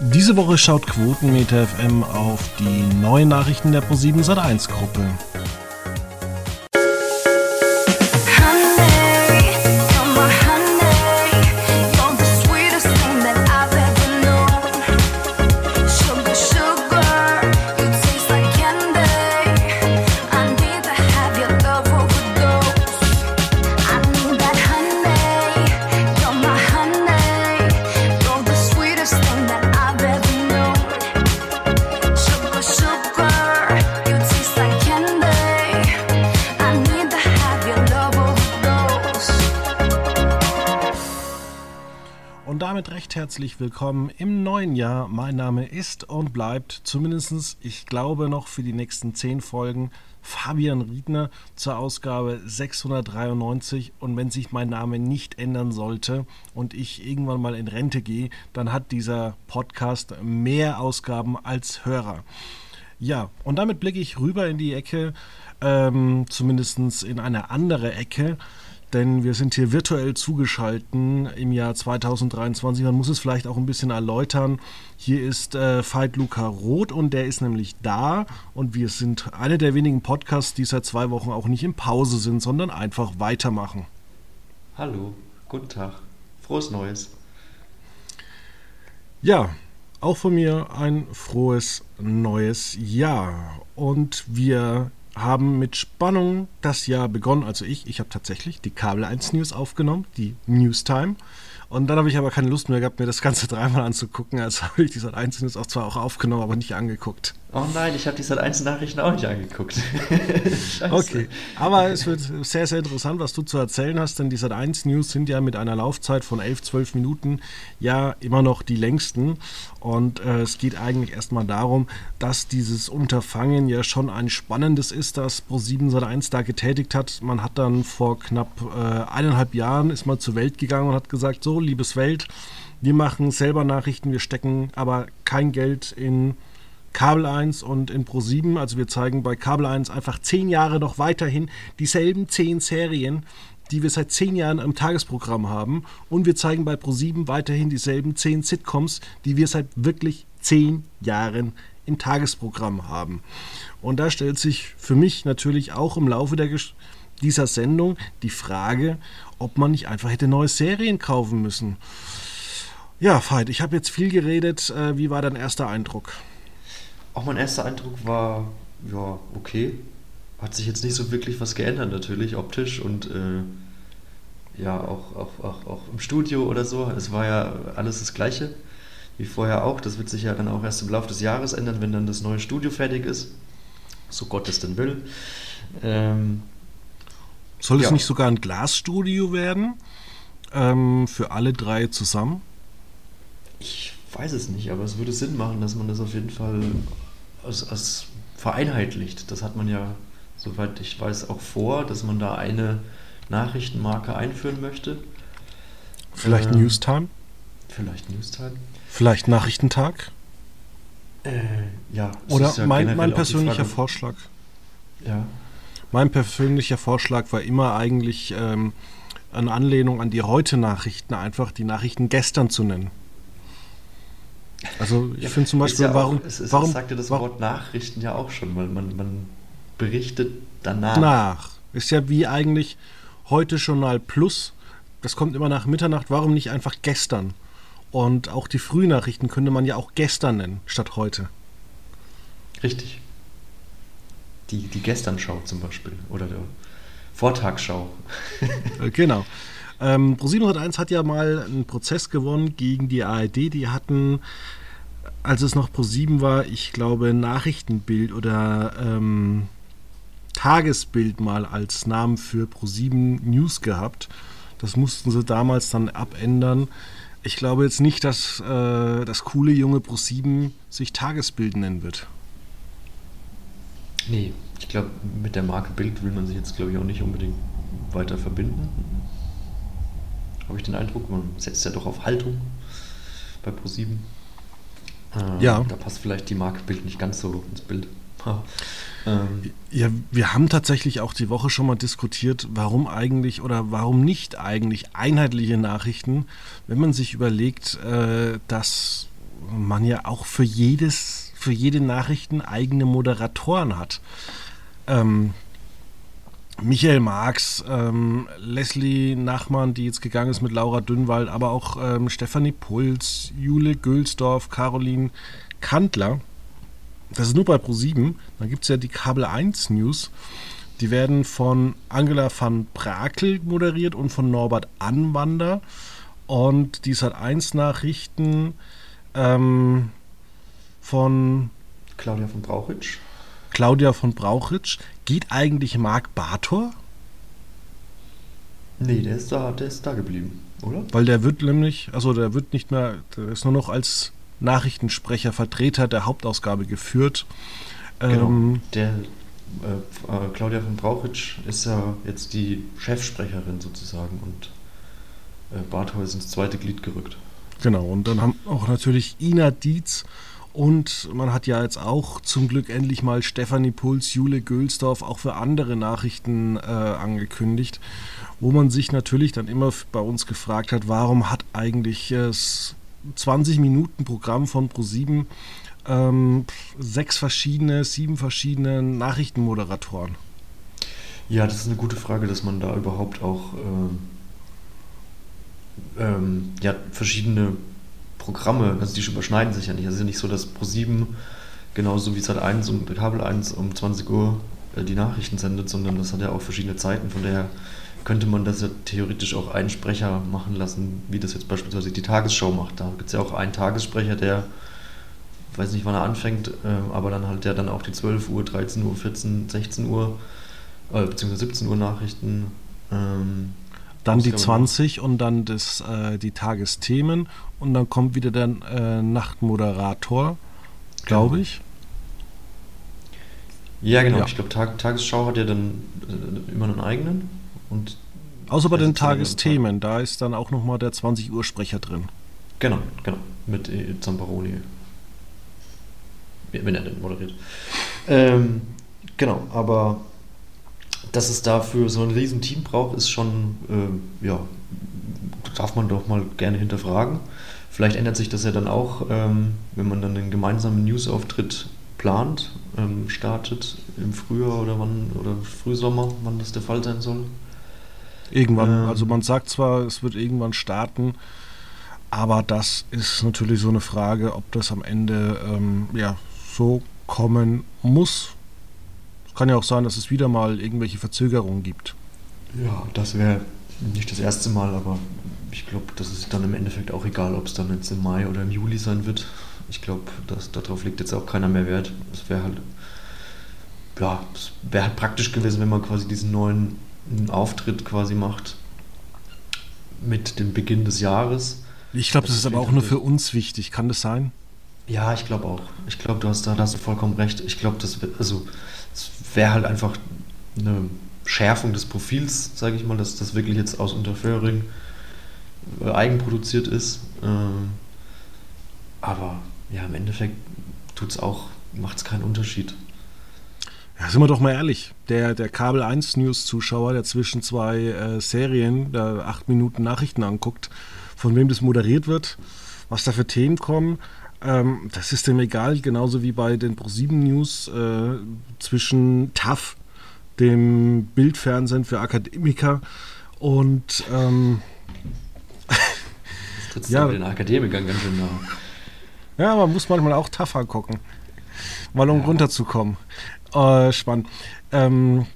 Diese Woche schaut Quotenmeter FM auf die neuen Nachrichten der Pro7 Sat1 Gruppe. Herzlich willkommen im neuen Jahr. Mein Name ist und bleibt zumindest, ich glaube, noch für die nächsten zehn Folgen Fabian Riedner zur Ausgabe 693. Und wenn sich mein Name nicht ändern sollte und ich irgendwann mal in Rente gehe, dann hat dieser Podcast mehr Ausgaben als Hörer. Ja, und damit blicke ich rüber in die Ecke, ähm, zumindest in eine andere Ecke denn wir sind hier virtuell zugeschalten im Jahr 2023. Man muss es vielleicht auch ein bisschen erläutern. Hier ist äh, Veit Luca Roth und der ist nämlich da und wir sind eine der wenigen Podcasts, die seit zwei Wochen auch nicht in Pause sind, sondern einfach weitermachen. Hallo, guten Tag, frohes Neues. Ja, auch von mir ein frohes neues Jahr und wir haben mit Spannung das Jahr begonnen. Also ich, ich habe tatsächlich die Kabel 1 News aufgenommen, die Newstime. Und dann habe ich aber keine Lust mehr gehabt, mir das Ganze dreimal anzugucken. Also habe ich die Sat 1 News auch zwar auch aufgenommen, aber nicht angeguckt. Oh nein, ich habe die Sat 1 Nachrichten auch nicht angeguckt. okay, aber es wird sehr, sehr interessant, was du zu erzählen hast, denn die Sat 1 News sind ja mit einer Laufzeit von 11, 12 Minuten ja immer noch die längsten. Und äh, es geht eigentlich erstmal darum, dass dieses Unterfangen ja schon ein spannendes ist, das Pro7 Sat 1 da getätigt hat. Man hat dann vor knapp äh, eineinhalb Jahren ist mal zur Welt gegangen und hat gesagt, so, liebes Welt, wir machen selber Nachrichten, wir stecken aber kein Geld in Kabel 1 und in Pro 7. Also wir zeigen bei Kabel 1 einfach zehn Jahre noch weiterhin dieselben zehn Serien, die wir seit zehn Jahren im Tagesprogramm haben. Und wir zeigen bei Pro 7 weiterhin dieselben zehn Sitcoms, die wir seit wirklich zehn Jahren im Tagesprogramm haben. Und da stellt sich für mich natürlich auch im Laufe der dieser Sendung die Frage, ob man nicht einfach hätte neue Serien kaufen müssen. Ja, Veit, ich habe jetzt viel geredet. Äh, wie war dein erster Eindruck? Auch mein erster Eindruck war, ja, okay. Hat sich jetzt nicht so wirklich was geändert, natürlich, optisch und äh, ja, auch, auch, auch, auch im Studio oder so. Es war ja alles das Gleiche wie vorher auch. Das wird sich ja dann auch erst im Laufe des Jahres ändern, wenn dann das neue Studio fertig ist. So Gott es denn will. Ähm, Soll es ja. nicht sogar ein Glasstudio werden? Ähm, für alle drei zusammen? Ich weiß es nicht, aber es würde Sinn machen, dass man das auf jeden Fall als, als vereinheitlicht. Das hat man ja, soweit ich weiß, auch vor, dass man da eine Nachrichtenmarke einführen möchte. Vielleicht äh, Newstime? Vielleicht Newstime. Vielleicht Nachrichtentag? Äh, ja. Oder ja mein, mein persönlicher Vorschlag. Ja. Mein persönlicher Vorschlag war immer eigentlich ähm, eine Anlehnung an die Heute-Nachrichten, einfach die Nachrichten gestern zu nennen. Also ich ja, finde zum Beispiel, ja warum... Auch, es, es warum sagte das Wort Nachrichten ja auch schon, weil man, man berichtet danach. Nach. Ist ja wie eigentlich heute Journal Plus. Das kommt immer nach Mitternacht. Warum nicht einfach gestern? Und auch die Frühnachrichten könnte man ja auch gestern nennen, statt heute. Richtig. Die, die Gesternschau zum Beispiel. Oder der Vortagsschau. Äh, genau. Ähm, Pro701 hat ja mal einen Prozess gewonnen gegen die ARD. Die hatten, als es noch Pro7 war, ich glaube, Nachrichtenbild oder ähm, Tagesbild mal als Namen für Pro7 News gehabt. Das mussten sie damals dann abändern. Ich glaube jetzt nicht, dass äh, das coole junge Pro7 sich Tagesbild nennen wird. Nee, ich glaube, mit der Marke Bild will man sich jetzt, glaube ich, auch nicht unbedingt weiter verbinden habe ich den Eindruck. Man setzt ja doch auf Haltung bei ProSieben. Äh, ja. Da passt vielleicht die Marke Bild nicht ganz so ins Bild. ähm. Ja, wir haben tatsächlich auch die Woche schon mal diskutiert, warum eigentlich oder warum nicht eigentlich einheitliche Nachrichten, wenn man sich überlegt, äh, dass man ja auch für jedes, für jede Nachrichten eigene Moderatoren hat. Ähm, Michael Marx, ähm, Leslie Nachmann, die jetzt gegangen ist mit Laura Dünnwald, aber auch ähm, Stefanie Puls, Jule Gülsdorf, Caroline Kantler. Das ist nur bei Pro7. Dann gibt es ja die Kabel 1 News. Die werden von Angela van Brakel moderiert und von Norbert Anwander. Und die Sat 1 Nachrichten ähm, von Claudia von Brauchitsch. Claudia von Brauchitsch. Geht eigentlich Marc Bartor? Nee, der ist da, der ist da geblieben, oder? Weil der wird nämlich, also der wird nicht mehr, der ist nur noch als Nachrichtensprecher, Vertreter der Hauptausgabe geführt. Genau. Ähm, der äh, äh, Claudia von Brauchitsch ist ja jetzt die Chefsprecherin sozusagen und äh, Barthol ist ins zweite Glied gerückt. Genau, und dann haben auch natürlich Ina Dietz und man hat ja jetzt auch zum Glück endlich mal Stefanie Puls, Jule Gölsdorf auch für andere Nachrichten äh, angekündigt, wo man sich natürlich dann immer bei uns gefragt hat, warum hat eigentlich das 20 Minuten Programm von Pro7 ähm, sechs verschiedene, sieben verschiedene Nachrichtenmoderatoren? Ja, das ist eine gute Frage, dass man da überhaupt auch äh, ähm, ja, verschiedene Programme, also die überschneiden sich ja nicht. Also es ist ja nicht so, dass Pro7 genauso wie Sat 1 und Kabel 1 um 20 Uhr äh, die Nachrichten sendet, sondern das hat ja auch verschiedene Zeiten. Von daher könnte man das ja theoretisch auch einen Sprecher machen lassen, wie das jetzt beispielsweise die Tagesschau macht. Da gibt es ja auch einen Tagessprecher, der weiß nicht, wann er anfängt, äh, aber dann halt der dann auch die 12 Uhr, 13 Uhr, 14, 16 Uhr, äh, beziehungsweise 17 Uhr Nachrichten. Ähm, dann die 20 und dann das, äh, die Tagesthemen und dann kommt wieder der äh, Nachtmoderator, glaube genau. ich. Ja, genau. Ja. Ich glaube, Tag, Tagesschau hat ja dann äh, immer einen eigenen. Und Außer bei den Tagesthemen, da ist dann auch nochmal der 20 Uhr Sprecher drin. Genau, genau. Mit äh, Zamparoni wenn er denn moderiert. Ähm, genau, aber dass es dafür so ein riesen Team braucht, ist schon, äh, ja, darf man doch mal gerne hinterfragen. Vielleicht ändert sich das ja dann auch, ähm, wenn man dann einen gemeinsamen Newsauftritt plant, ähm, startet im Frühjahr oder wann oder Frühsommer, wann das der Fall sein soll. Irgendwann, ähm, also man sagt zwar, es wird irgendwann starten, aber das ist natürlich so eine Frage, ob das am Ende ähm, ja, so kommen muss. Es kann ja auch sein, dass es wieder mal irgendwelche Verzögerungen gibt. Ja, das wäre nicht das erste Mal, aber ich glaube, das ist dann im Endeffekt auch egal, ob es dann jetzt im Mai oder im Juli sein wird. Ich glaube, darauf legt jetzt auch keiner mehr Wert. Es wäre halt, ja, es wäre halt praktisch gewesen, wenn man quasi diesen neuen Auftritt quasi macht mit dem Beginn des Jahres. Ich glaube, das, das ist aber auch nur für uns wichtig. Kann das sein? Ja, ich glaube auch. Ich glaube, du hast da, hast du vollkommen recht. Ich glaube, das also es wäre halt einfach eine Schärfung des Profils, sage ich mal, dass das wirklich jetzt aus Unterföhring äh, eigenproduziert ist. Ähm, aber ja, im Endeffekt tut's auch, macht es keinen Unterschied. Ja, sind wir doch mal ehrlich. Der, der Kabel 1 News-Zuschauer, der zwischen zwei äh, Serien da acht Minuten Nachrichten anguckt, von wem das moderiert wird, was da für Themen kommen, ähm, das ist dem egal, genauso wie bei den Pro7 News äh, zwischen TAF, dem Bildfernsehen für Akademiker, und ähm, das trittst ja, den Akademikern ganz schön nah. Ja, man muss manchmal auch TAF angucken, mal um ja. runterzukommen. Äh, spannend. Ähm,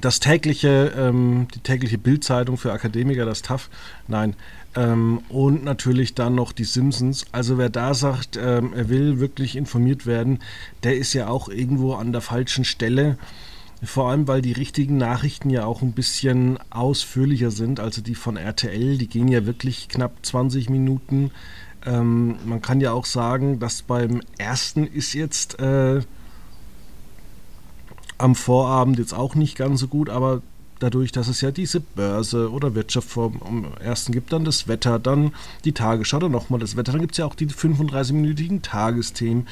das tägliche, ähm, die tägliche Bildzeitung für Akademiker, das TAF, nein, ähm, und natürlich dann noch die Simpsons. Also wer da sagt, ähm, er will wirklich informiert werden, der ist ja auch irgendwo an der falschen Stelle. Vor allem, weil die richtigen Nachrichten ja auch ein bisschen ausführlicher sind. Also die von RTL, die gehen ja wirklich knapp 20 Minuten. Ähm, man kann ja auch sagen, dass beim ersten ist jetzt äh, am Vorabend jetzt auch nicht ganz so gut, aber dadurch, dass es ja diese Börse oder Wirtschaft vom ersten gibt, dann das Wetter, dann die Tagesschau, dann nochmal das Wetter, dann gibt es ja auch die 35-minütigen Tagesthemen.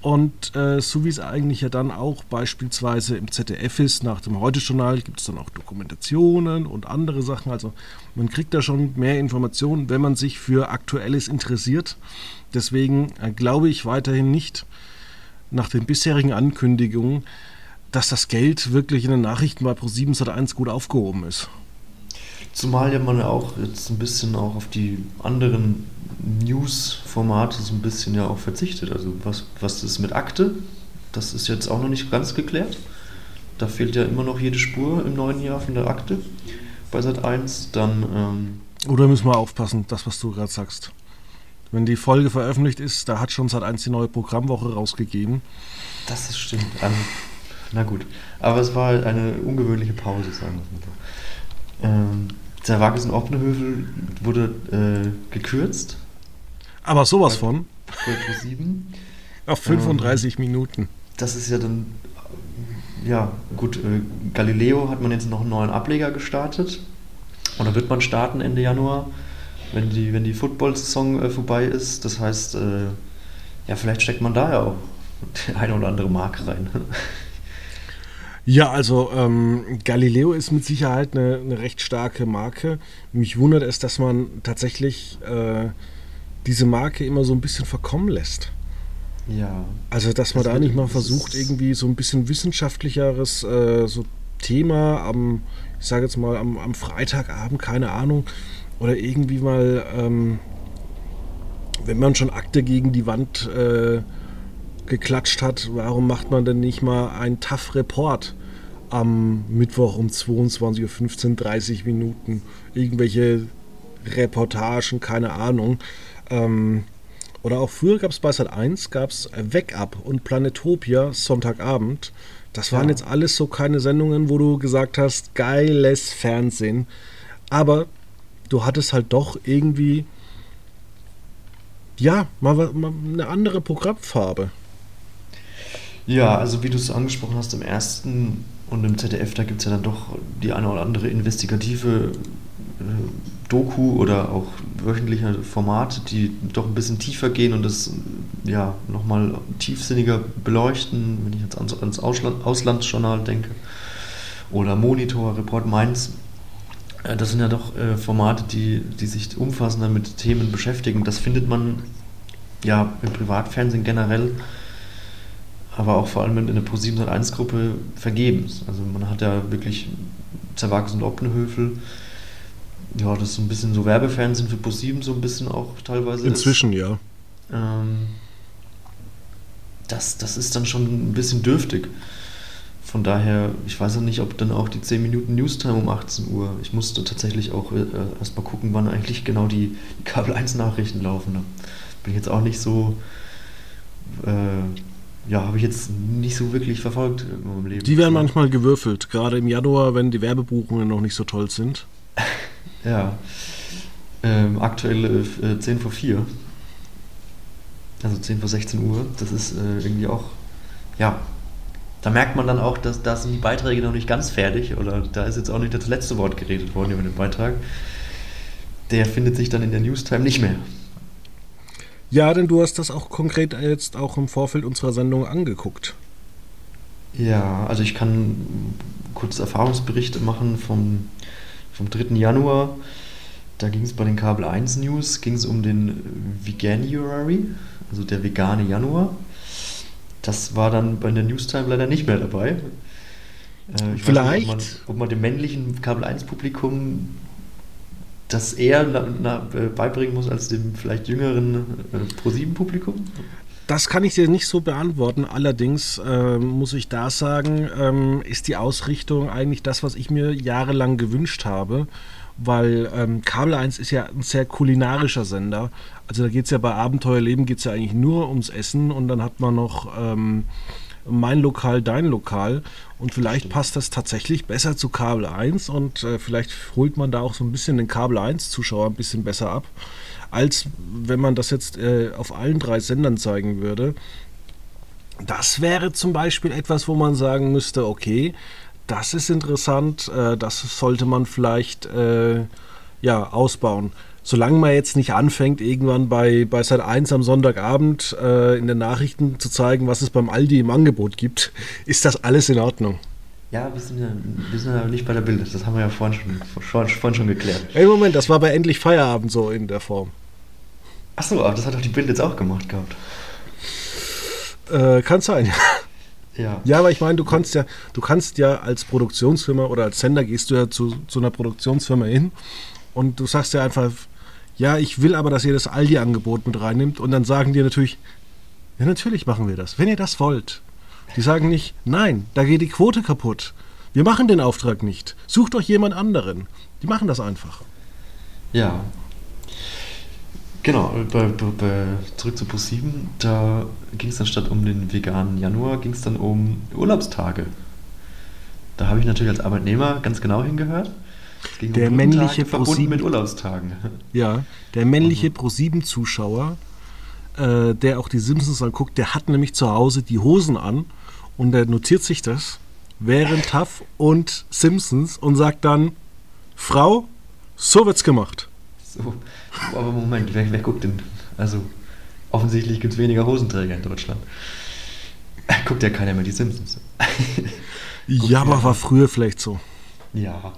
Und äh, so wie es eigentlich ja dann auch beispielsweise im ZDF ist, nach dem Heute-Journal gibt es dann auch Dokumentationen und andere Sachen. Also man kriegt da schon mehr Informationen, wenn man sich für Aktuelles interessiert. Deswegen äh, glaube ich weiterhin nicht nach den bisherigen Ankündigungen, dass das Geld wirklich in den Nachrichten bei Pro7 Sat1 gut aufgehoben ist. Zumal ja man auch jetzt ein bisschen auch auf die anderen News-Formate so ein bisschen ja auch verzichtet. Also was, was ist mit Akte? Das ist jetzt auch noch nicht ganz geklärt. Da fehlt ja immer noch jede Spur im neuen Jahr von der Akte bei Sat 1. Dann. Ähm Oder müssen wir aufpassen, das, was du gerade sagst. Wenn die Folge veröffentlicht ist, da hat schon Sat 1 die neue Programmwoche rausgegeben. Das ist stimmt. Na gut. Aber es war halt eine ungewöhnliche Pause, sagen wir mal so. Ähm, der Wages in Oppenhövel wurde äh, gekürzt. Aber sowas von. Pro 7. Auf 35 ähm, Minuten. Das ist ja dann, ja, gut, äh, Galileo hat man jetzt noch einen neuen Ableger gestartet. Oder wird man starten Ende Januar, wenn die, wenn die Football-Saison äh, vorbei ist. Das heißt, äh, ja, vielleicht steckt man da ja auch die eine oder andere Marke rein. Ja, also ähm, Galileo ist mit Sicherheit eine, eine, recht starke Marke. Mich wundert es, dass man tatsächlich äh, diese Marke immer so ein bisschen verkommen lässt. Ja. Also, dass man das da nicht mal versucht, irgendwie so ein bisschen wissenschaftlicheres äh, so Thema am, ich sage jetzt mal, am, am, Freitagabend, keine Ahnung, oder irgendwie mal, ähm, wenn man schon Akte gegen die Wand äh, geklatscht hat, warum macht man denn nicht mal einen Tough Report am Mittwoch um 22.15 Uhr, 30 Minuten? Irgendwelche Reportagen, keine Ahnung. Ähm, oder auch früher gab es bei Sat 1 gab es Wake Up und Planetopia Sonntagabend. Das waren ja. jetzt alles so keine Sendungen, wo du gesagt hast, geiles Fernsehen. Aber du hattest halt doch irgendwie, ja, mal, mal eine andere Programmfarbe. Ja, also wie du es angesprochen hast, im ersten und im ZDF, da gibt es ja dann doch die eine oder andere investigative äh, Doku oder auch wöchentliche Formate, die doch ein bisschen tiefer gehen und das ja nochmal tiefsinniger beleuchten, wenn ich jetzt ans, ans Ausland, Auslandsjournal denke. Oder Monitor, Report Mainz. Äh, das sind ja doch äh, Formate, die, die sich umfassender mit Themen beschäftigen. Das findet man ja im Privatfernsehen generell aber auch vor allem in der Pro701-Gruppe vergebens. Also man hat ja wirklich Zerwakis und Oppenhöfel, ja, das ist so ein bisschen so Werbefernsehen für Pro7 so ein bisschen auch teilweise Inzwischen, ist. ja. Ähm, das, das ist dann schon ein bisschen dürftig. Von daher, ich weiß ja nicht, ob dann auch die 10 Minuten Newstime um 18 Uhr, ich musste tatsächlich auch äh, erstmal gucken, wann eigentlich genau die, die Kabel 1 Nachrichten laufen. Da bin ich jetzt auch nicht so äh, ja, habe ich jetzt nicht so wirklich verfolgt in meinem Leben. Die werden manchmal gewürfelt, gerade im Januar, wenn die Werbebuchungen noch nicht so toll sind. ja. Ähm, aktuell äh, 10 vor 4. Also 10 vor 16 Uhr. Das ist äh, irgendwie auch, ja, da merkt man dann auch, dass da sind die Beiträge noch nicht ganz fertig oder da ist jetzt auch nicht das letzte Wort geredet worden über den Beitrag. Der findet sich dann in der Newstime nicht mehr. Ja, denn du hast das auch konkret jetzt auch im Vorfeld unserer Sendung angeguckt. Ja, also ich kann kurz Erfahrungsberichte machen vom, vom 3. Januar. Da ging es bei den Kabel 1 News ging es um den Veganuary, also der vegane Januar. Das war dann bei der Newstime leider nicht mehr dabei. Äh, ich Vielleicht. Nicht, ob, man, ob man dem männlichen Kabel 1 Publikum das eher äh, beibringen muss als dem vielleicht jüngeren äh, Pro-7-Publikum? Das kann ich dir nicht so beantworten. Allerdings äh, muss ich da sagen, ähm, ist die Ausrichtung eigentlich das, was ich mir jahrelang gewünscht habe. Weil ähm, Kabel 1 ist ja ein sehr kulinarischer Sender. Also da geht es ja bei Abenteuerleben geht's ja eigentlich nur ums Essen und dann hat man noch ähm, mein Lokal, dein Lokal. Und vielleicht Stimmt. passt das tatsächlich besser zu Kabel 1 und äh, vielleicht holt man da auch so ein bisschen den Kabel 1-Zuschauer ein bisschen besser ab, als wenn man das jetzt äh, auf allen drei Sendern zeigen würde. Das wäre zum Beispiel etwas, wo man sagen müsste, okay, das ist interessant, äh, das sollte man vielleicht äh, ja, ausbauen. Solange man jetzt nicht anfängt, irgendwann bei, bei Sat 1 am Sonntagabend äh, in den Nachrichten zu zeigen, was es beim Aldi im Angebot gibt, ist das alles in Ordnung. Ja, wir sind ja, wir sind ja nicht bei der Bild. Das haben wir ja vorhin schon, vorhin, vorhin schon geklärt. Ey, Moment, das war bei Endlich Feierabend so in der Form. Achso, aber das hat doch die Bild jetzt auch gemacht gehabt. Äh, kann sein, ja. Ja. ja, aber ich meine, du kannst ja, du kannst ja als Produktionsfirma oder als Sender gehst du ja zu, zu einer Produktionsfirma hin und du sagst ja einfach, ja, ich will aber, dass ihr das Aldi-Angebot mit reinnimmt und dann sagen die natürlich, ja, natürlich machen wir das, wenn ihr das wollt. Die sagen nicht, nein, da geht die Quote kaputt. Wir machen den Auftrag nicht. Sucht euch jemand anderen. Die machen das einfach. Ja, Genau, bei, bei, zurück zu Pro7, da ging es dann statt um den veganen Januar, ging es dann um Urlaubstage. Da habe ich natürlich als Arbeitnehmer ganz genau hingehört. Der männliche verbunden mit Urlaubstagen. Ja, der männliche mhm. Pro7-Zuschauer, äh, der auch die Simpsons anguckt, der hat nämlich zu Hause die Hosen an und der notiert sich das während TAF und Simpsons und sagt dann, Frau, so wird's gemacht. So, aber Moment, wer, wer guckt denn? Also, offensichtlich gibt es weniger Hosenträger in Deutschland. Guckt ja keiner mehr die Simpsons. ja, aber war früher vielleicht so. Ja,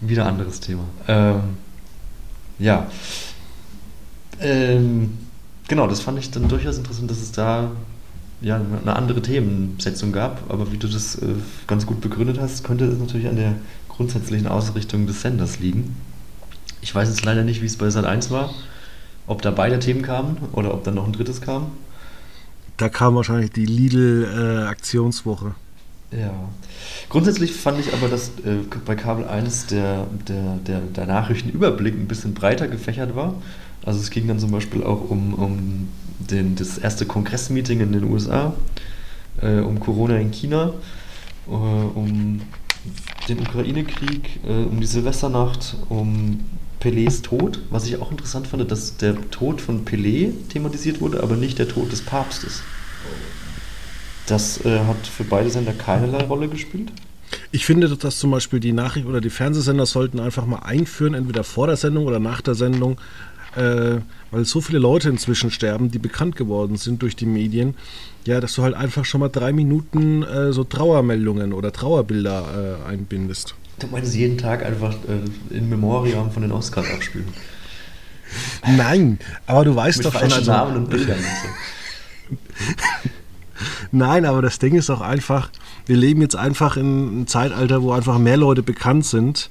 wieder anderes Thema. Ähm, ja. Ähm, genau, das fand ich dann durchaus interessant, dass es da ja, eine andere Themensetzung gab. Aber wie du das äh, ganz gut begründet hast, könnte es natürlich an der grundsätzlichen Ausrichtung des Senders liegen. Ich weiß jetzt leider nicht, wie es bei Sat 1 war. Ob da beide Themen kamen oder ob dann noch ein drittes kam. Da kam wahrscheinlich die Lidl-Aktionswoche. Äh, ja. Grundsätzlich fand ich aber, dass äh, bei Kabel 1 der, der, der, der Nachrichtenüberblick ein bisschen breiter gefächert war. Also es ging dann zum Beispiel auch um, um den, das erste Kongressmeeting in den USA, äh, um Corona in China, äh, um den Ukraine-Krieg, äh, um die Silvesternacht, um Pelés Tod, was ich auch interessant fand, dass der Tod von Pelé thematisiert wurde, aber nicht der Tod des Papstes. Das äh, hat für beide Sender keinerlei Rolle gespielt. Ich finde, dass zum Beispiel die Nachricht- oder die Fernsehsender sollten einfach mal einführen, entweder vor der Sendung oder nach der Sendung, äh, weil so viele Leute inzwischen sterben, die bekannt geworden sind durch die Medien, ja, dass du halt einfach schon mal drei Minuten äh, so Trauermeldungen oder Trauerbilder äh, einbindest. Du meinst jeden Tag einfach äh, in Memoriam von den Oscars abspielen? Nein, aber du weißt Mit doch schon. Also, Namen und Bildern und so. Nein, aber das Ding ist auch einfach, wir leben jetzt einfach in einem Zeitalter, wo einfach mehr Leute bekannt sind,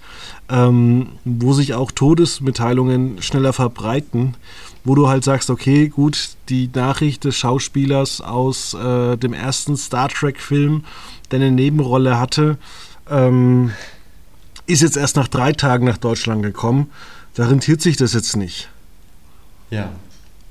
ähm, wo sich auch Todesmitteilungen schneller verbreiten, wo du halt sagst, okay, gut, die Nachricht des Schauspielers aus äh, dem ersten Star Trek-Film, der eine Nebenrolle hatte, ähm, ist jetzt erst nach drei Tagen nach Deutschland gekommen. Da rentiert sich das jetzt nicht. Ja.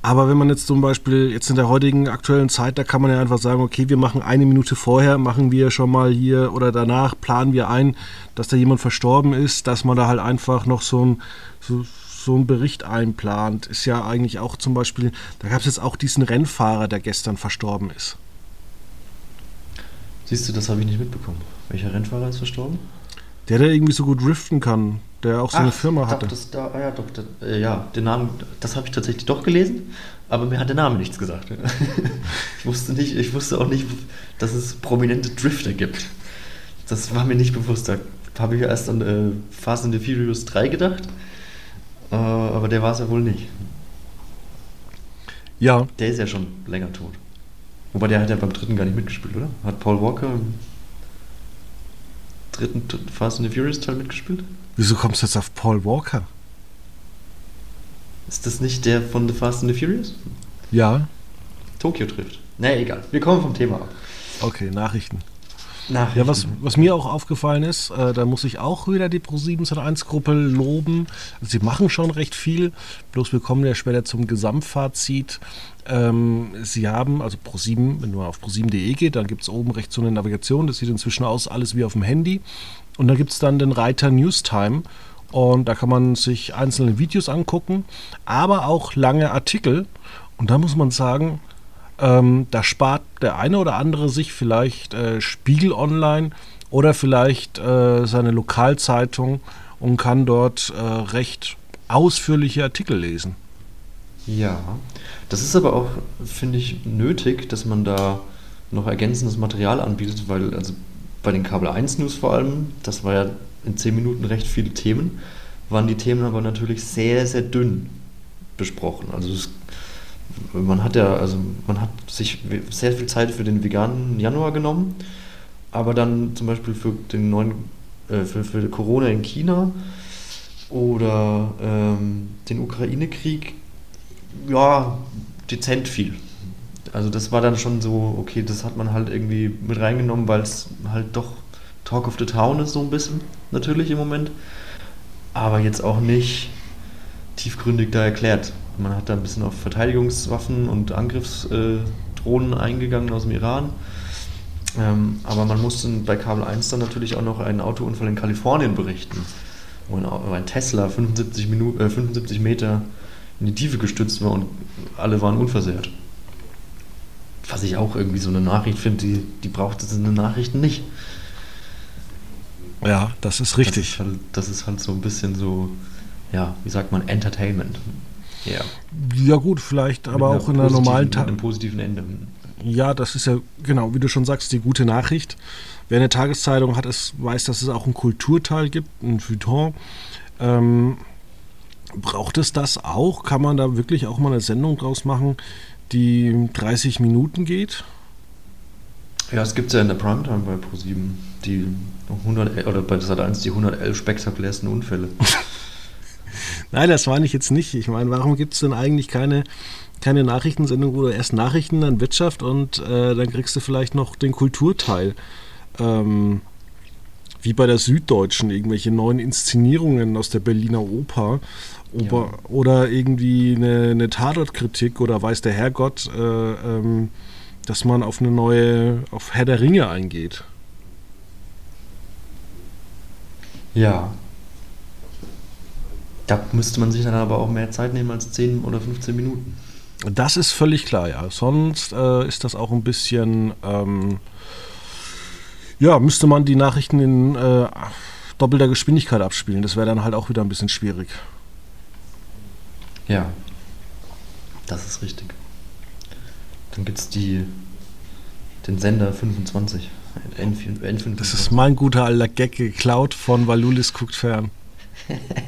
Aber wenn man jetzt zum Beispiel jetzt in der heutigen aktuellen Zeit, da kann man ja einfach sagen, okay, wir machen eine Minute vorher, machen wir schon mal hier oder danach, planen wir ein, dass da jemand verstorben ist, dass man da halt einfach noch so ein, so, so einen Bericht einplant. Ist ja eigentlich auch zum Beispiel, da gab es jetzt auch diesen Rennfahrer, der gestern verstorben ist. Siehst du, das habe ich nicht mitbekommen. Welcher Rennfahrer ist verstorben? Der, der irgendwie so gut driften kann, der auch so Ach, eine Firma hatte. Das, da, ah ja, doch, das, äh, ja, den Namen, das habe ich tatsächlich doch gelesen, aber mir hat der Name nichts gesagt. ich wusste nicht, ich wusste auch nicht, dass es prominente Drifter gibt. Das war mir nicht bewusst. Da habe ich erst an äh, Fast and the Furious 3 gedacht, äh, aber der war es ja wohl nicht. Ja. Der ist ja schon länger tot. Wobei der hat ja beim dritten gar nicht mitgespielt, oder? Hat Paul Walker dritten Fast and the Furious Teil mitgespielt? Wieso kommst du jetzt auf Paul Walker? Ist das nicht der von The Fast and the Furious? Ja. Tokio trifft. Na nee, egal. Wir kommen vom Thema ab. Okay, Nachrichten. Nachrichten. Ja, was, was mir auch aufgefallen ist, äh, da muss ich auch wieder die Pro7 1 Gruppe loben. Sie machen schon recht viel, bloß wir kommen ja später zum Gesamtfazit. Ähm, sie haben, also Pro7, wenn du auf pro7.de geht, dann gibt es oben rechts so eine Navigation, das sieht inzwischen aus, alles wie auf dem Handy. Und da gibt es dann den Reiter Newstime. Und da kann man sich einzelne Videos angucken, aber auch lange Artikel. Und da muss man sagen, ähm, da spart der eine oder andere sich vielleicht äh, Spiegel Online oder vielleicht äh, seine Lokalzeitung und kann dort äh, recht ausführliche Artikel lesen. Ja, das ist aber auch, finde ich, nötig, dass man da noch ergänzendes Material anbietet, weil also bei den Kabel 1 News vor allem, das war ja in 10 Minuten recht viele Themen, waren die Themen aber natürlich sehr, sehr dünn besprochen. Also es, man hat ja, also man hat sich sehr viel Zeit für den veganen Januar genommen, aber dann zum Beispiel für den neuen, äh, für, für Corona in China oder ähm, den Ukraine-Krieg ja, dezent viel. Also das war dann schon so, okay, das hat man halt irgendwie mit reingenommen, weil es halt doch Talk of the Town ist so ein bisschen, natürlich im Moment. Aber jetzt auch nicht tiefgründig da erklärt. Man hat da ein bisschen auf Verteidigungswaffen und Angriffsdrohnen eingegangen aus dem Iran. Ähm, aber man musste bei Kabel 1 dann natürlich auch noch einen Autounfall in Kalifornien berichten, wo ein, Tesla 75, Minuten, äh, 75 Meter in die Tiefe gestützt war und alle waren unversehrt. Was ich auch irgendwie so eine Nachricht finde, die, die braucht es in den Nachrichten nicht. Ja, das ist richtig. Das ist, halt, das ist halt so ein bisschen so, ja, wie sagt man, Entertainment. Ja. Ja, gut, vielleicht aber auch in einer normalen Tag. Mit einem positiven Ende. Ja, das ist ja, genau, wie du schon sagst, die gute Nachricht. Wer eine Tageszeitung hat, es weiß, dass es auch einen Kulturteil gibt, ein Feuilleton. Ähm, Braucht es das auch? Kann man da wirklich auch mal eine Sendung draus machen, die 30 Minuten geht? Ja, es gibt ja in der Primetime bei ProSieben die 100 oder bei Sat1 die 111 spektakulärsten Unfälle. Nein, das meine ich jetzt nicht. Ich meine, warum gibt es denn eigentlich keine, keine Nachrichtensendung, wo du erst Nachrichten, dann Wirtschaft und äh, dann kriegst du vielleicht noch den Kulturteil? Ähm, wie bei der Süddeutschen, irgendwelche neuen Inszenierungen aus der Berliner Oper Ober, ja. oder irgendwie eine, eine Tatortkritik oder weiß der Herrgott, äh, ähm, dass man auf eine neue, auf Herr der Ringe eingeht. Ja. Da müsste man sich dann aber auch mehr Zeit nehmen als 10 oder 15 Minuten. Das ist völlig klar, ja. Sonst äh, ist das auch ein bisschen, ähm, ja, müsste man die Nachrichten in äh, doppelter Geschwindigkeit abspielen. Das wäre dann halt auch wieder ein bisschen schwierig. Ja, das ist richtig. Dann gibt es den Sender 25. N25. Das ist mein guter alter Gag geklaut von Valulis guckt fern.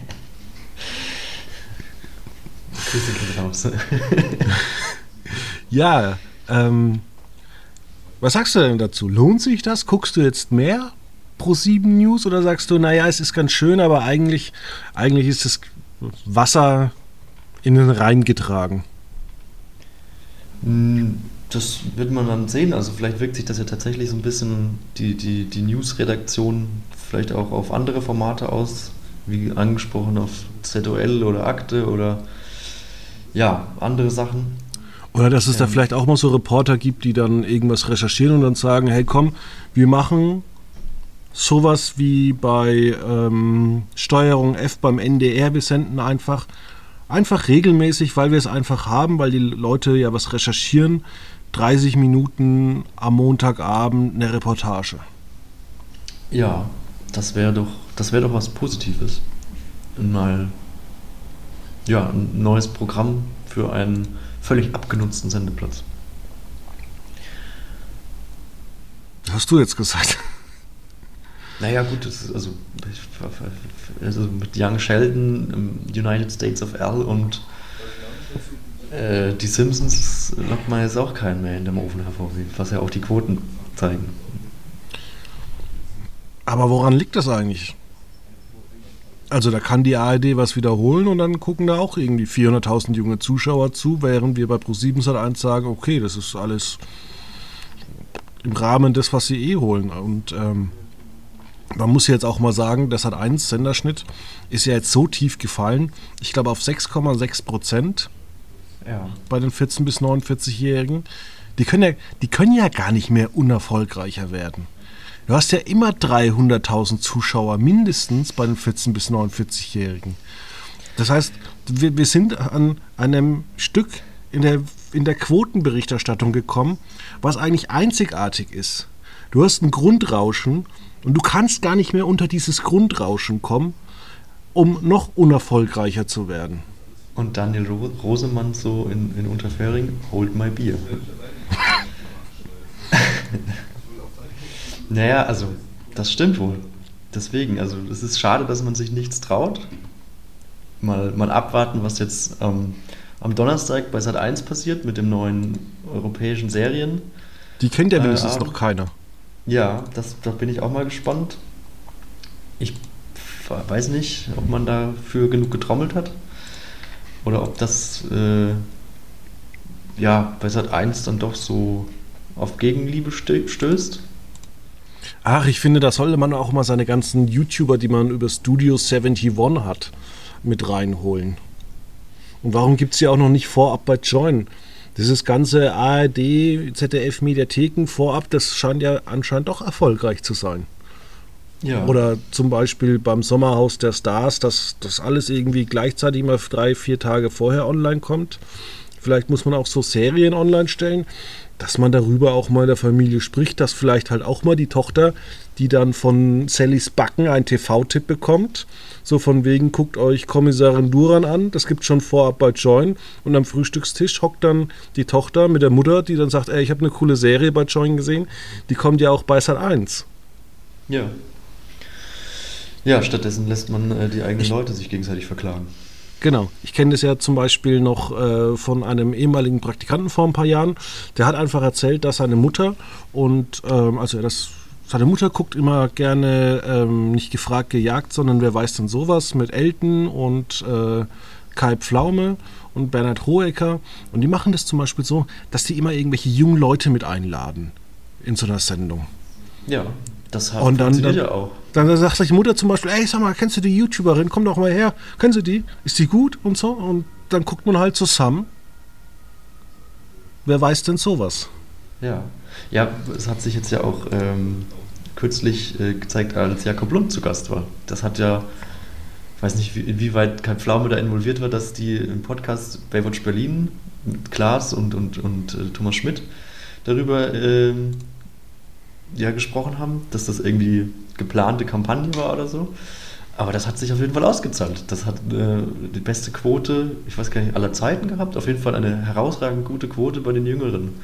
Grüße gehen raus. ja, ähm, was sagst du denn dazu? Lohnt sich das? Guckst du jetzt mehr pro 7 News oder sagst du, naja, es ist ganz schön, aber eigentlich, eigentlich ist das Wasser in den Rhein getragen? Hm, das wird man dann sehen. Also vielleicht wirkt sich das ja tatsächlich so ein bisschen die, die, die News-Redaktion vielleicht auch auf andere Formate aus, wie angesprochen auf ZOL oder Akte oder ja, andere Sachen. Oder dass es ähm, da vielleicht auch mal so Reporter gibt, die dann irgendwas recherchieren und dann sagen, hey komm, wir machen sowas wie bei ähm, Steuerung F beim NDR, wir senden einfach Einfach regelmäßig, weil wir es einfach haben, weil die Leute ja was recherchieren. 30 Minuten am Montagabend eine Reportage. Ja, das wäre doch, das doch was Positives. Mal ja, ein neues Programm für einen völlig abgenutzten Sendeplatz. Hast du jetzt gesagt? Naja, gut, ist, also, also, mit Young Sheldon, United States of L und äh, die Simpsons lockt man jetzt auch keinen mehr in dem Ofen hervor, was ja auch die Quoten zeigen. Aber woran liegt das eigentlich? Also da kann die ARD was wiederholen und dann gucken da auch irgendwie 400.000 junge Zuschauer zu, während wir bei Pro7 Sat1 sagen, okay, das ist alles im Rahmen des, was sie eh holen. Und ähm, man muss jetzt auch mal sagen, das hat 1 Senderschnitt ist ja jetzt so tief gefallen. Ich glaube auf 6,6 Prozent ja. bei den 14- bis 49-Jährigen. Die können, ja, die können ja gar nicht mehr unerfolgreicher werden. Du hast ja immer 300.000 Zuschauer mindestens bei den 14- bis 49-Jährigen. Das heißt, wir, wir sind an einem Stück in der, in der Quotenberichterstattung gekommen, was eigentlich einzigartig ist. Du hast ein Grundrauschen und du kannst gar nicht mehr unter dieses Grundrauschen kommen, um noch unerfolgreicher zu werden. Und Daniel Ro Rosemann so in, in Unterföhring, hold my beer. naja, also, das stimmt wohl. Deswegen, also, es ist schade, dass man sich nichts traut. Mal, mal abwarten, was jetzt ähm, am Donnerstag bei Sat 1 passiert mit dem neuen europäischen Serien. Die kennt ja wenigstens äh, noch keiner. Ja, das, da bin ich auch mal gespannt. Ich weiß nicht, ob man dafür genug getrommelt hat. Oder ob das äh, ja bei Sat 1 dann doch so auf Gegenliebe stößt. Ach, ich finde, da sollte man auch mal seine ganzen YouTuber, die man über Studio 71 hat, mit reinholen. Und warum gibt es ja auch noch nicht vorab bei Join? Dieses ganze ARD, ZDF Mediatheken vorab, das scheint ja anscheinend doch erfolgreich zu sein. Ja. Oder zum Beispiel beim Sommerhaus der Stars, dass das alles irgendwie gleichzeitig mal drei, vier Tage vorher online kommt. Vielleicht muss man auch so Serien online stellen, dass man darüber auch mal in der Familie spricht, dass vielleicht halt auch mal die Tochter, die dann von Sallys Backen einen TV-Tipp bekommt, so von wegen, guckt euch Kommissarin Duran an, das gibt schon vorab bei Join und am Frühstückstisch hockt dann die Tochter mit der Mutter, die dann sagt, ey, ich habe eine coole Serie bei Join gesehen, die kommt ja auch bei Sat 1. Ja, ja, stattdessen lässt man äh, die eigenen Leute sich gegenseitig verklagen. Genau. Ich kenne das ja zum Beispiel noch äh, von einem ehemaligen Praktikanten vor ein paar Jahren. Der hat einfach erzählt, dass seine Mutter und ähm, also das seine Mutter guckt immer gerne ähm, nicht gefragt gejagt, sondern wer weiß denn sowas mit Elton und äh, Kai Pflaume und Bernhard Hohecker. Und die machen das zum Beispiel so, dass die immer irgendwelche jungen Leute mit einladen in so einer Sendung. Ja, das hat und dann, dann, ja auch. Dann sagt die Mutter zum Beispiel, ey, sag mal, kennst du die YouTuberin? Komm doch mal her. Kennen Sie die? Ist die gut? Und so. Und dann guckt man halt zusammen. Wer weiß denn sowas? Ja. Ja, es hat sich jetzt ja auch ähm, kürzlich äh, gezeigt, als Jakob Lund zu Gast war. Das hat ja, ich weiß nicht, wie, inwieweit kein Pflaume da involviert war, dass die im Podcast Baywatch Berlin mit Klaas und, und, und äh, Thomas Schmidt darüber ähm, ja, gesprochen haben, dass das irgendwie geplante Kampagne war oder so. Aber das hat sich auf jeden Fall ausgezahlt. Das hat äh, die beste Quote, ich weiß gar nicht, aller Zeiten gehabt. Auf jeden Fall eine herausragend gute Quote bei den Jüngeren.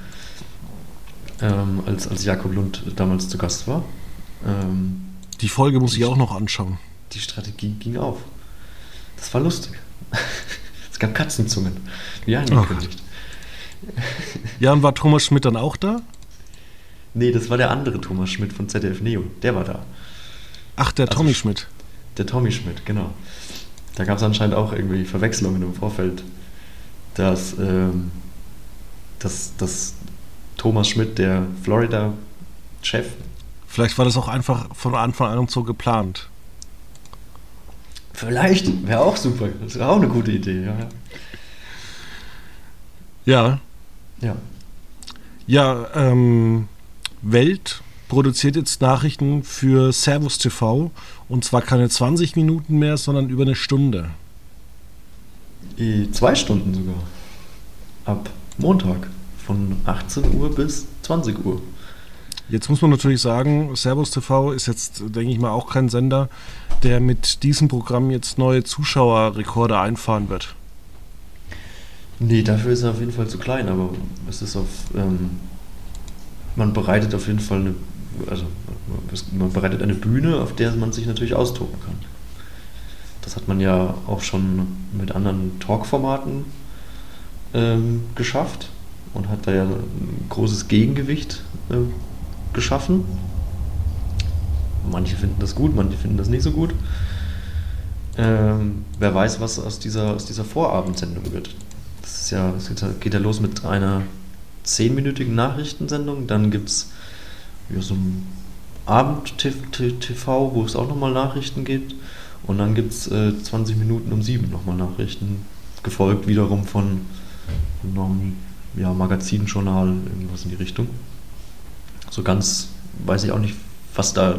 Ähm, als, als Jakob Lund damals zu Gast war. Ähm, die Folge muss die, ich auch noch anschauen. Die Strategie ging auf. Das war lustig. es gab Katzenzungen, wie angekündigt. Ja, und war Thomas Schmidt dann auch da? Nee, das war der andere Thomas Schmidt von ZDF Neo. Der war da. Ach, der also, Tommy Schmidt. Der Tommy Schmidt, genau. Da gab es anscheinend auch irgendwie Verwechslungen im Vorfeld, dass, ähm, dass, dass Thomas Schmidt, der Florida-Chef. Vielleicht war das auch einfach von Anfang an so geplant. Vielleicht, wäre auch super. Das wäre auch eine gute Idee, ja. Ja. Ja. Ja, ähm, Welt produziert jetzt Nachrichten für Servus TV und zwar keine 20 Minuten mehr, sondern über eine Stunde. Zwei Stunden sogar. Ab Montag von 18 Uhr bis 20 Uhr. Jetzt muss man natürlich sagen, Servus TV ist jetzt, denke ich mal, auch kein Sender, der mit diesem Programm jetzt neue Zuschauerrekorde einfahren wird. Nee, dafür ist er auf jeden Fall zu klein, aber es ist auf ähm, man bereitet auf jeden Fall eine, also man bereitet eine Bühne, auf der man sich natürlich austoben kann. Das hat man ja auch schon mit anderen Talk-Formaten ähm, geschafft und hat da ja ein großes Gegengewicht äh, geschaffen. Manche finden das gut, manche finden das nicht so gut. Ähm, wer weiß, was aus dieser, aus dieser Vorabendsendung wird. Das ist ja, das geht ja los mit einer zehnminütigen Nachrichtensendung. Dann gibt es ja, so ein Abend-TV, wo es auch nochmal Nachrichten gibt. Und dann gibt es äh, 20 Minuten um sieben nochmal Nachrichten. Gefolgt wiederum von einem ja, Magazinjournal, irgendwas in die Richtung. So ganz weiß ich auch nicht, was da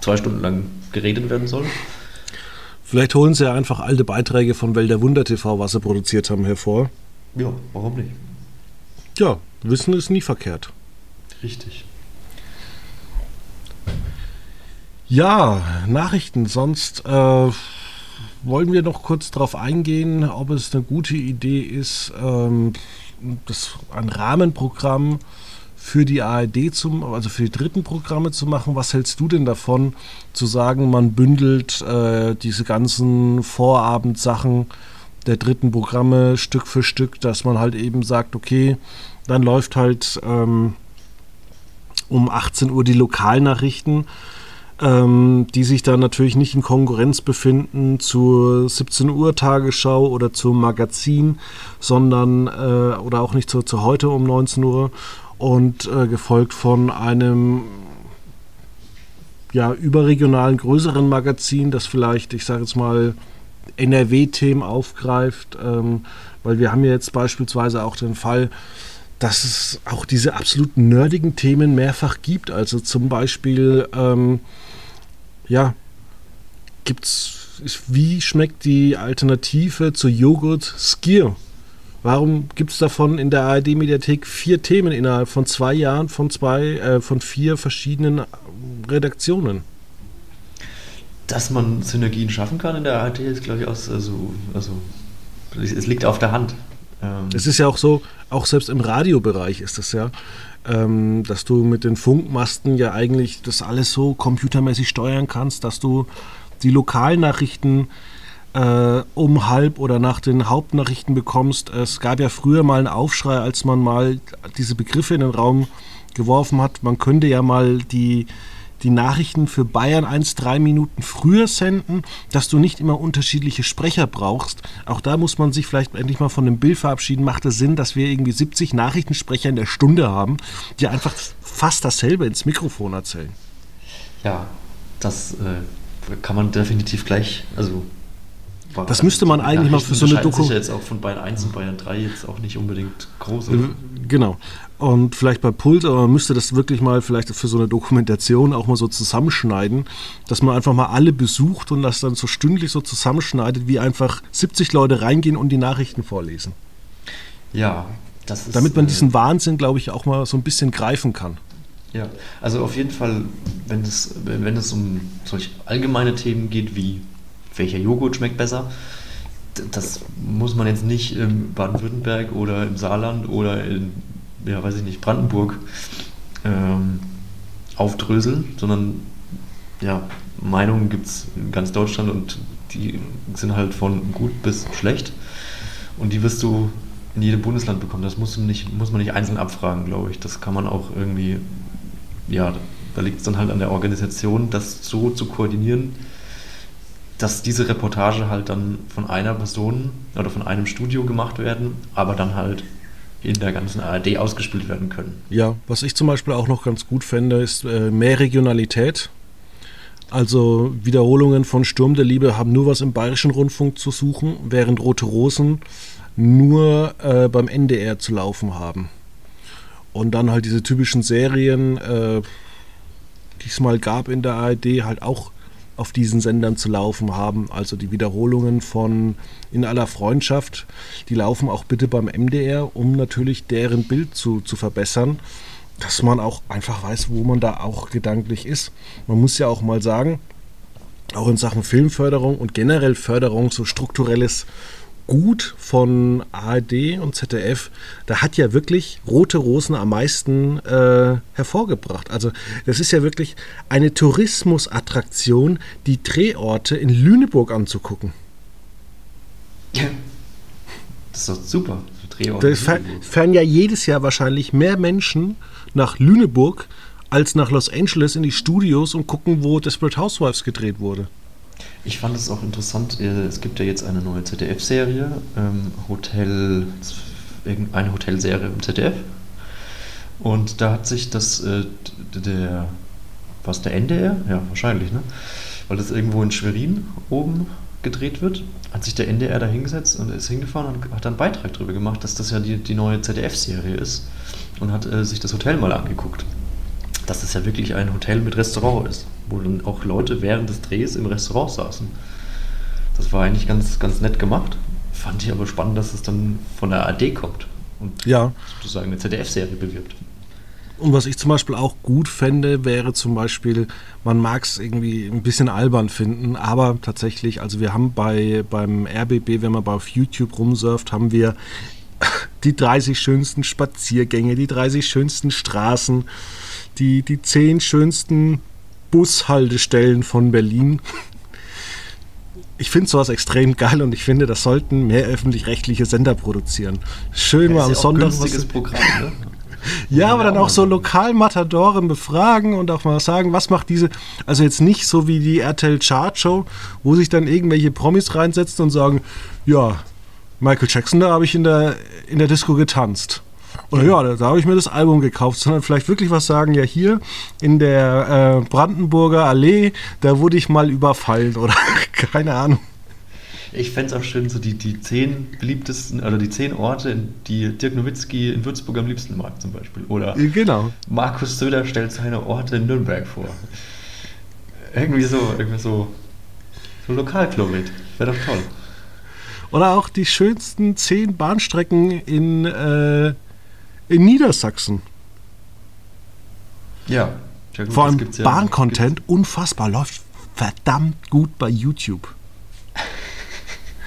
zwei Stunden lang geredet werden soll. Vielleicht holen sie ja einfach alte Beiträge von Wälder Wunder TV, was sie produziert haben, hervor. Ja, warum nicht? Ja, Wissen ist nie verkehrt. Richtig. Ja, Nachrichten. Sonst, äh, wollen wir noch kurz darauf eingehen, ob es eine gute Idee ist, ähm, das ein Rahmenprogramm für die ARD zum, also für die dritten Programme zu machen. Was hältst du denn davon, zu sagen, man bündelt äh, diese ganzen Vorabendsachen der dritten Programme Stück für Stück, dass man halt eben sagt, okay, dann läuft halt ähm, um 18 Uhr die Lokalnachrichten ähm, die sich dann natürlich nicht in Konkurrenz befinden zur 17 Uhr Tagesschau oder zum Magazin, sondern äh, oder auch nicht zu, zu heute um 19 Uhr und äh, gefolgt von einem ja, überregionalen größeren Magazin, das vielleicht, ich sage jetzt mal, NRW-Themen aufgreift, ähm, weil wir haben ja jetzt beispielsweise auch den Fall, dass es auch diese absolut nerdigen Themen mehrfach gibt. Also zum Beispiel ähm, ja, gibt's, wie schmeckt die Alternative zu Joghurt Skier? Warum gibt es davon in der ARD-Mediathek vier Themen innerhalb von zwei Jahren von zwei, äh, von vier verschiedenen Redaktionen? Dass man Synergien schaffen kann in der ARD ist, glaube ich, auch also, also es liegt auf der Hand. Ähm es ist ja auch so, auch selbst im Radiobereich ist das ja ähm, dass du mit den Funkmasten ja eigentlich das alles so computermäßig steuern kannst, dass du die Lokalnachrichten äh, um halb oder nach den Hauptnachrichten bekommst. Es gab ja früher mal einen Aufschrei, als man mal diese Begriffe in den Raum geworfen hat. Man könnte ja mal die die Nachrichten für Bayern 1 drei Minuten früher senden, dass du nicht immer unterschiedliche Sprecher brauchst. Auch da muss man sich vielleicht endlich mal von dem Bild verabschieden. Macht es Sinn, dass wir irgendwie 70 Nachrichtensprecher in der Stunde haben, die einfach fast dasselbe ins Mikrofon erzählen? Ja, das äh, kann man definitiv gleich, also das müsste man eigentlich mal für so eine Doku. sich jetzt auch von Bayern 1 und Bayern 3 jetzt auch nicht unbedingt groß. Oder? Äh, genau. Und vielleicht bei Puls, aber man müsste das wirklich mal vielleicht für so eine Dokumentation auch mal so zusammenschneiden, dass man einfach mal alle besucht und das dann so stündlich so zusammenschneidet, wie einfach 70 Leute reingehen und die Nachrichten vorlesen. Ja, das ist. Damit man äh, diesen Wahnsinn, glaube ich, auch mal so ein bisschen greifen kann. Ja, also auf jeden Fall, wenn es, wenn es um solch allgemeine Themen geht wie welcher Joghurt schmeckt besser, das muss man jetzt nicht im Baden-Württemberg oder im Saarland oder in ja, weiß ich nicht, Brandenburg ähm, aufdröseln, sondern ja, Meinungen gibt es in ganz Deutschland und die sind halt von gut bis schlecht. Und die wirst du in jedem Bundesland bekommen. Das muss, nicht, muss man nicht einzeln abfragen, glaube ich. Das kann man auch irgendwie, ja, da liegt es dann halt an der Organisation, das so zu koordinieren, dass diese Reportage halt dann von einer Person oder von einem Studio gemacht werden, aber dann halt in der ganzen ARD ausgespielt werden können. Ja, was ich zum Beispiel auch noch ganz gut fände, ist äh, mehr Regionalität. Also Wiederholungen von Sturm der Liebe haben nur was im Bayerischen Rundfunk zu suchen, während Rote Rosen nur äh, beim NDR zu laufen haben. Und dann halt diese typischen Serien, äh, die es mal gab in der ARD, halt auch auf diesen Sendern zu laufen haben. Also die Wiederholungen von In aller Freundschaft, die laufen auch bitte beim MDR, um natürlich deren Bild zu, zu verbessern, dass man auch einfach weiß, wo man da auch gedanklich ist. Man muss ja auch mal sagen, auch in Sachen Filmförderung und generell Förderung so strukturelles Gut von ARD und ZDF, da hat ja wirklich Rote Rosen am meisten äh, hervorgebracht. Also das ist ja wirklich eine Tourismusattraktion, die Drehorte in Lüneburg anzugucken. Ja, das ist doch super. Drehorte da fahren ja jedes Jahr wahrscheinlich mehr Menschen nach Lüneburg als nach Los Angeles in die Studios und gucken, wo Desperate Housewives gedreht wurde. Ich fand es auch interessant, äh, es gibt ja jetzt eine neue ZDF-Serie, ähm, Hotel, eine Hotelserie im ZDF. Und da hat sich das, äh, der, was der NDR? Ja, wahrscheinlich, ne? Weil das irgendwo in Schwerin oben gedreht wird, hat sich der NDR da hingesetzt und ist hingefahren und hat dann einen Beitrag darüber gemacht, dass das ja die, die neue ZDF-Serie ist und hat äh, sich das Hotel mal angeguckt dass es ja wirklich ein Hotel mit Restaurant ist, wo dann auch Leute während des Drehs im Restaurant saßen. Das war eigentlich ganz, ganz nett gemacht. Fand ich aber spannend, dass es dann von der AD kommt und ja. sozusagen eine ZDF-Serie bewirbt. Und was ich zum Beispiel auch gut fände, wäre zum Beispiel, man mag es irgendwie ein bisschen albern finden, aber tatsächlich, also wir haben bei beim RBB, wenn man bei auf YouTube rumsurft, haben wir die 30 schönsten Spaziergänge, die 30 schönsten Straßen, die, die 10 schönsten Bushaltestellen von Berlin. Ich finde sowas extrem geil und ich finde, das sollten mehr öffentlich-rechtliche Sender produzieren. Schön ja, mal am Sonntag. Ein günstiges Programm, ne? Ja, aber dann auch so Lokalmatadoren befragen und auch mal sagen, was macht diese, also jetzt nicht so wie die RTL Chart Show, wo sich dann irgendwelche Promis reinsetzen und sagen, ja, Michael Jackson, da habe ich in der, in der Disco getanzt. Oder ja, da, da habe ich mir das Album gekauft, sondern vielleicht wirklich was sagen, ja hier in der äh, Brandenburger Allee, da wurde ich mal überfallen oder keine Ahnung. Ich fände es auch schön, so die, die zehn beliebtesten, oder die zehn Orte, die Dirk Nowitzki in Würzburg am liebsten mag, zum Beispiel. Oder genau. Markus Söder stellt seine Orte in Nürnberg vor. Irgendwie so, irgendwie so, so Lokalchlorid. Wäre doch toll. Oder auch die schönsten zehn Bahnstrecken in, äh, in Niedersachsen. Ja. ja gut, Vor allem ja, Bahncontent unfassbar, läuft verdammt gut bei YouTube.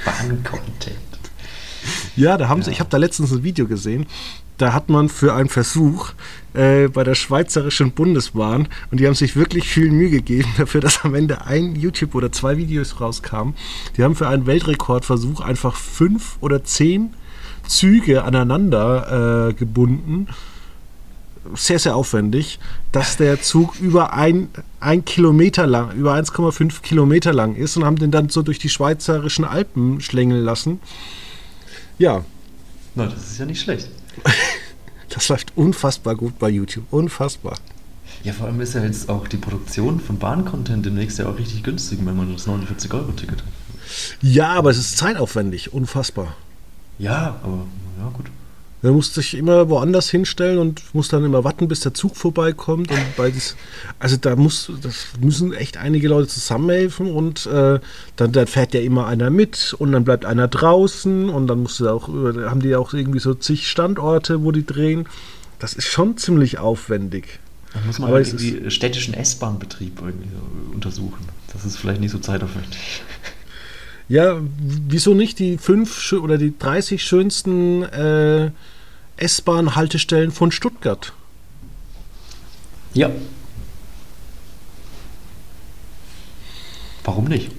Bahn-Content. Ja, da haben ja. sie, ich habe da letztens ein Video gesehen, da hat man für einen Versuch äh, bei der Schweizerischen Bundesbahn und die haben sich wirklich viel Mühe gegeben dafür, dass am Ende ein YouTube oder zwei Videos rauskamen. Die haben für einen Weltrekordversuch einfach fünf oder zehn Züge aneinander äh, gebunden sehr, sehr aufwendig, dass der Zug über ein, ein Kilometer lang, über 1,5 Kilometer lang ist und haben den dann so durch die schweizerischen Alpen schlängeln lassen. Ja. Na, das ist ja nicht schlecht. das läuft unfassbar gut bei YouTube. Unfassbar. Ja, vor allem ist ja jetzt auch die Produktion von Bahncontent demnächst ja auch richtig günstig, wenn man das 49-Euro-Ticket hat. Ja, aber es ist zeitaufwendig. Unfassbar. Ja, aber ja, gut. Er muss sich immer woanders hinstellen und muss dann immer warten, bis der Zug vorbeikommt. Und bei dies, also da muss, das müssen echt einige Leute zusammenhelfen und äh, dann, dann, fährt ja immer einer mit und dann bleibt einer draußen und dann musst du auch, haben die auch irgendwie so zig Standorte, wo die drehen. Das ist schon ziemlich aufwendig. Da muss man Aber halt irgendwie städtischen S-Bahn-Betrieb irgendwie untersuchen. Das ist vielleicht nicht so zeitaufwendig. Ja, wieso nicht die fünf oder die 30 schönsten äh, S-Bahn-Haltestellen von Stuttgart. Ja. Warum nicht?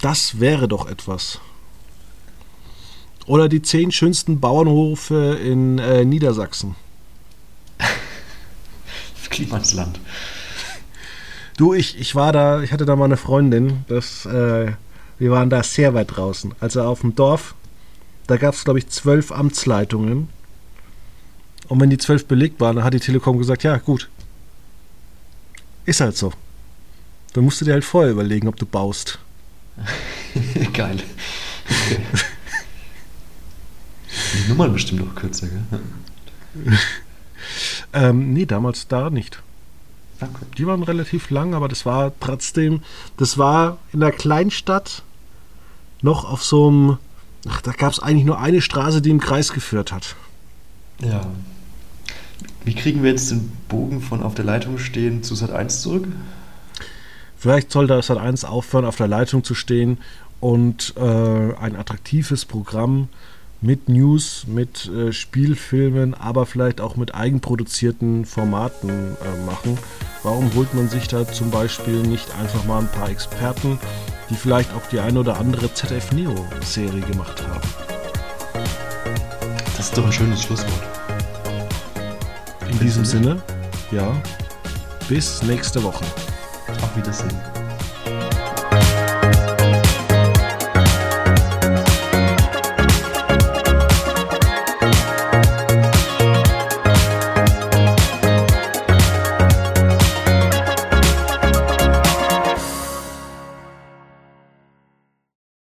Das wäre doch etwas. Oder die zehn schönsten Bauernhofe in äh, Niedersachsen. Klimasland. Du, ich, ich war da, ich hatte da mal eine Freundin, das, äh, wir waren da sehr weit draußen. Also auf dem Dorf da gab es, glaube ich, zwölf Amtsleitungen. Und wenn die zwölf belegt waren, dann hat die Telekom gesagt, ja, gut. Ist halt so. Dann musst du dir halt vorher überlegen, ob du baust. Geil. Die Nummern bestimmt noch kürzer, gell? ähm, nee, damals da nicht. Okay. Die waren relativ lang, aber das war trotzdem, das war in der Kleinstadt noch auf so einem Ach, da gab es eigentlich nur eine Straße, die im Kreis geführt hat. Ja. Wie kriegen wir jetzt den Bogen von auf der Leitung stehen zu Sat 1 zurück? Vielleicht soll da Sat 1 aufhören, auf der Leitung zu stehen und äh, ein attraktives Programm mit News, mit äh, Spielfilmen, aber vielleicht auch mit eigenproduzierten Formaten äh, machen. Warum holt man sich da zum Beispiel nicht einfach mal ein paar Experten, die vielleicht auch die eine oder andere ZF Neo-Serie gemacht haben? Das ist doch ein schönes Schlusswort. In diesem Sinne, ja, bis nächste Woche. Auf Wiedersehen.